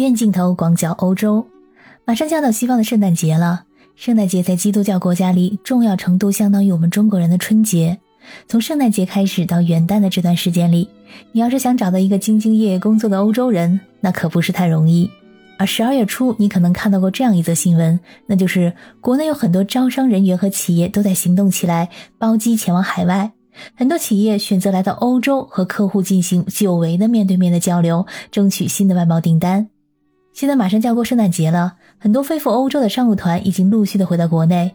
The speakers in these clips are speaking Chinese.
远镜头广角欧洲，马上就要到西方的圣诞节了。圣诞节在基督教国家里，重要程度相当于我们中国人的春节。从圣诞节开始到元旦的这段时间里，你要是想找到一个兢兢业业工作的欧洲人，那可不是太容易。而十二月初，你可能看到过这样一则新闻，那就是国内有很多招商人员和企业都在行动起来，包机前往海外。很多企业选择来到欧洲和客户进行久违的面对面的交流，争取新的外贸订单。现在马上就要过圣诞节了，很多飞赴欧洲的商务团已经陆续的回到国内，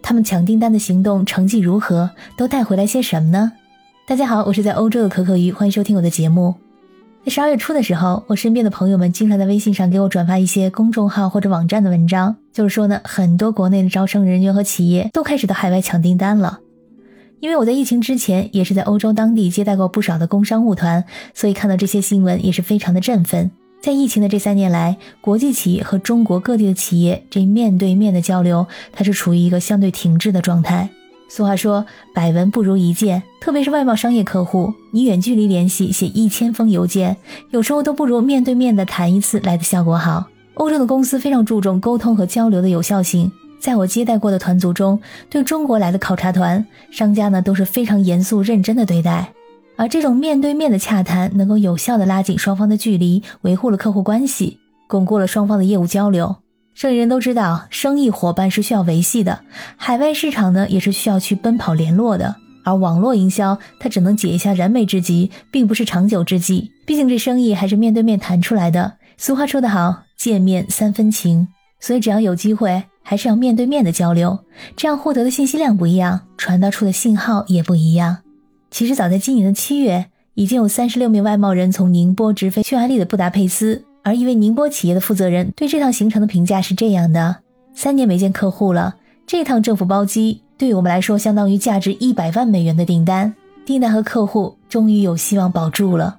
他们抢订单的行动成绩如何？都带回来些什么呢？大家好，我是在欧洲的可可鱼，欢迎收听我的节目。在十二月初的时候，我身边的朋友们经常在微信上给我转发一些公众号或者网站的文章，就是说呢，很多国内的招生人员和企业都开始到海外抢订单了。因为我在疫情之前也是在欧洲当地接待过不少的工商务团，所以看到这些新闻也是非常的振奋。在疫情的这三年来，国际企业和中国各地的企业这面对面的交流，它是处于一个相对停滞的状态。俗话说，百闻不如一见，特别是外贸商业客户，你远距离联系写一千封邮件，有时候都不如面对面的谈一次来的效果好。欧洲的公司非常注重沟通和交流的有效性，在我接待过的团组中，对中国来的考察团，商家呢都是非常严肃认真的对待。而这种面对面的洽谈，能够有效的拉近双方的距离，维护了客户关系，巩固了双方的业务交流。生意人都知道，生意伙伴是需要维系的，海外市场呢也是需要去奔跑联络的。而网络营销，它只能解一下燃眉之急，并不是长久之计。毕竟这生意还是面对面谈出来的。俗话说得好，见面三分情。所以只要有机会，还是要面对面的交流，这样获得的信息量不一样，传达出的信号也不一样。其实早在今年的七月，已经有三十六名外贸人从宁波直飞匈牙利的布达佩斯。而一位宁波企业的负责人对这趟行程的评价是这样的：三年没见客户了，这趟政府包机对于我们来说相当于价值一百万美元的订单，订单和客户终于有希望保住了。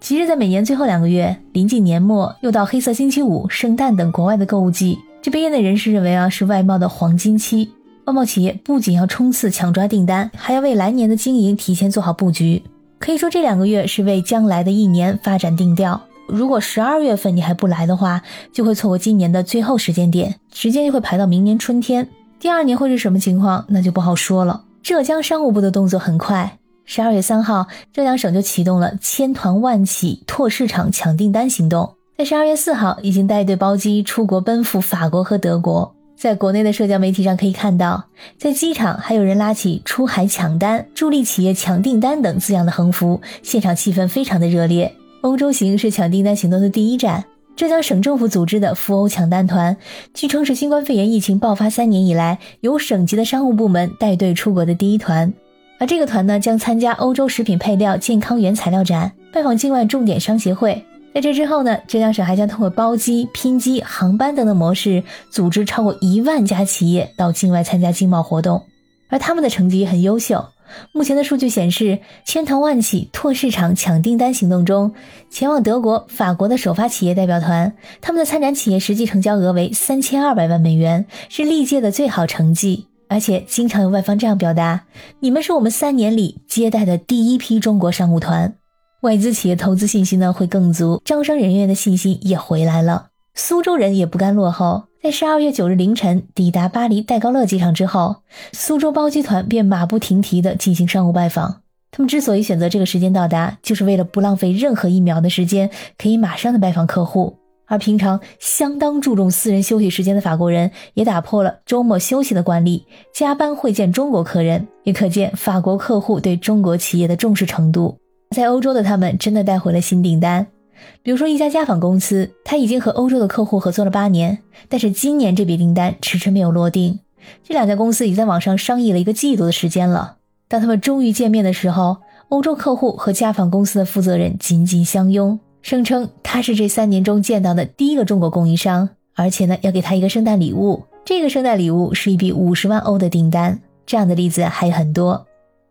其实，在每年最后两个月，临近年末，又到黑色星期五、圣诞等国外的购物季，这被业内人士认为啊是外贸的黄金期。外贸企业不仅要冲刺抢抓订单，还要为来年的经营提前做好布局。可以说，这两个月是为将来的一年发展定调。如果十二月份你还不来的话，就会错过今年的最后时间点，时间就会排到明年春天。第二年会是什么情况，那就不好说了。浙江商务部的动作很快，十二月三号，浙江省就启动了千团万企拓市场抢订单行动，在十二月四号已经带队包机出国奔赴法国和德国。在国内的社交媒体上可以看到，在机场还有人拉起“出海抢单，助力企业抢订单”等字样的横幅，现场气氛非常的热烈。欧洲行是抢订单行动的第一站，浙江省政府组织的赴欧抢单团，据称是新冠肺炎疫情爆发三年以来，由省级的商务部门带队出国的第一团。而这个团呢，将参加欧洲食品配料健康原材料展，拜访境外重点商协会。在这之后呢，浙江省还将通过包机、拼机、航班等等模式，组织超过一万家企业到境外参加经贸活动，而他们的成绩也很优秀。目前的数据显示，千团万企拓市场抢订单行动中，前往德国、法国的首发企业代表团，他们的参展企业实际成交额为三千二百万美元，是历届的最好成绩。而且，经常有外方这样表达：“你们是我们三年里接待的第一批中国商务团。”外资企业投资信心呢会更足，招商人员的信心也回来了。苏州人也不甘落后，在十二月九日凌晨抵达巴黎戴高乐机场之后，苏州包机团便马不停蹄地进行商务拜访。他们之所以选择这个时间到达，就是为了不浪费任何一秒的时间，可以马上的拜访客户。而平常相当注重私人休息时间的法国人，也打破了周末休息的惯例，加班会见中国客人，也可见法国客户对中国企业的重视程度。在欧洲的他们真的带回了新订单，比如说一家家纺公司，他已经和欧洲的客户合作了八年，但是今年这笔订单迟迟没有落定。这两家公司已在网上商议了一个季度的时间了。当他们终于见面的时候，欧洲客户和家纺公司的负责人紧紧相拥，声称他是这三年中见到的第一个中国供应商，而且呢要给他一个圣诞礼物。这个圣诞礼物是一笔五十万欧的订单。这样的例子还有很多。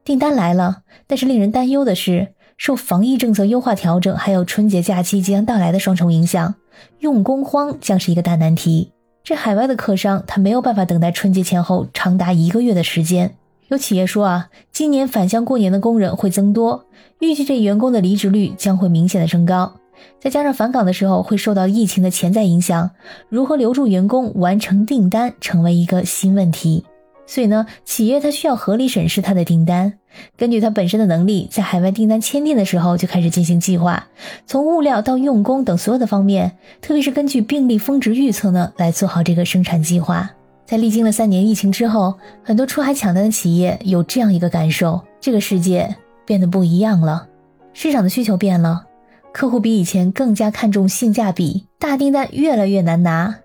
订单来了，但是令人担忧的是。受防疫政策优化调整，还有春节假期即将到来的双重影响，用工荒将是一个大难题。这海外的客商他没有办法等待春节前后长达一个月的时间。有企业说啊，今年返乡过年的工人会增多，预计这员工的离职率将会明显的升高。再加上返岗的时候会受到疫情的潜在影响，如何留住员工、完成订单成为一个新问题。所以呢，企业它需要合理审视它的订单，根据它本身的能力，在海外订单签订的时候就开始进行计划，从物料到用工等所有的方面，特别是根据病例峰值预测呢，来做好这个生产计划。在历经了三年疫情之后，很多出海抢单的企业有这样一个感受：这个世界变得不一样了，市场的需求变了，客户比以前更加看重性价比，大订单越来越难拿，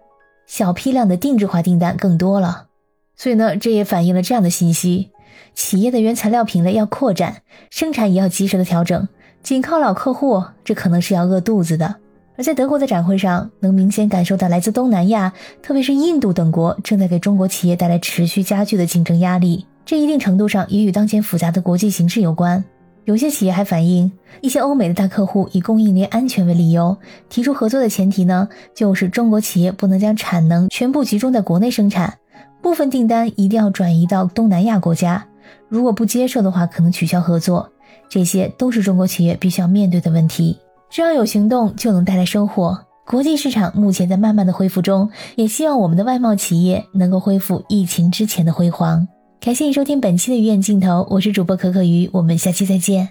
小批量的定制化订单更多了。所以呢，这也反映了这样的信息：企业的原材料品类要扩展，生产也要及时的调整。仅靠老客户，这可能是要饿肚子的。而在德国的展会上，能明显感受到来自东南亚，特别是印度等国正在给中国企业带来持续加剧的竞争压力。这一定程度上也与当前复杂的国际形势有关。有些企业还反映，一些欧美的大客户以供应链安全为理由，提出合作的前提呢，就是中国企业不能将产能全部集中在国内生产。部分订单一定要转移到东南亚国家，如果不接受的话，可能取消合作。这些都是中国企业必须要面对的问题。只要有行动，就能带来收获。国际市场目前在慢慢的恢复中，也希望我们的外贸企业能够恢复疫情之前的辉煌。感谢你收听本期的鱼眼镜头，我是主播可可鱼，我们下期再见。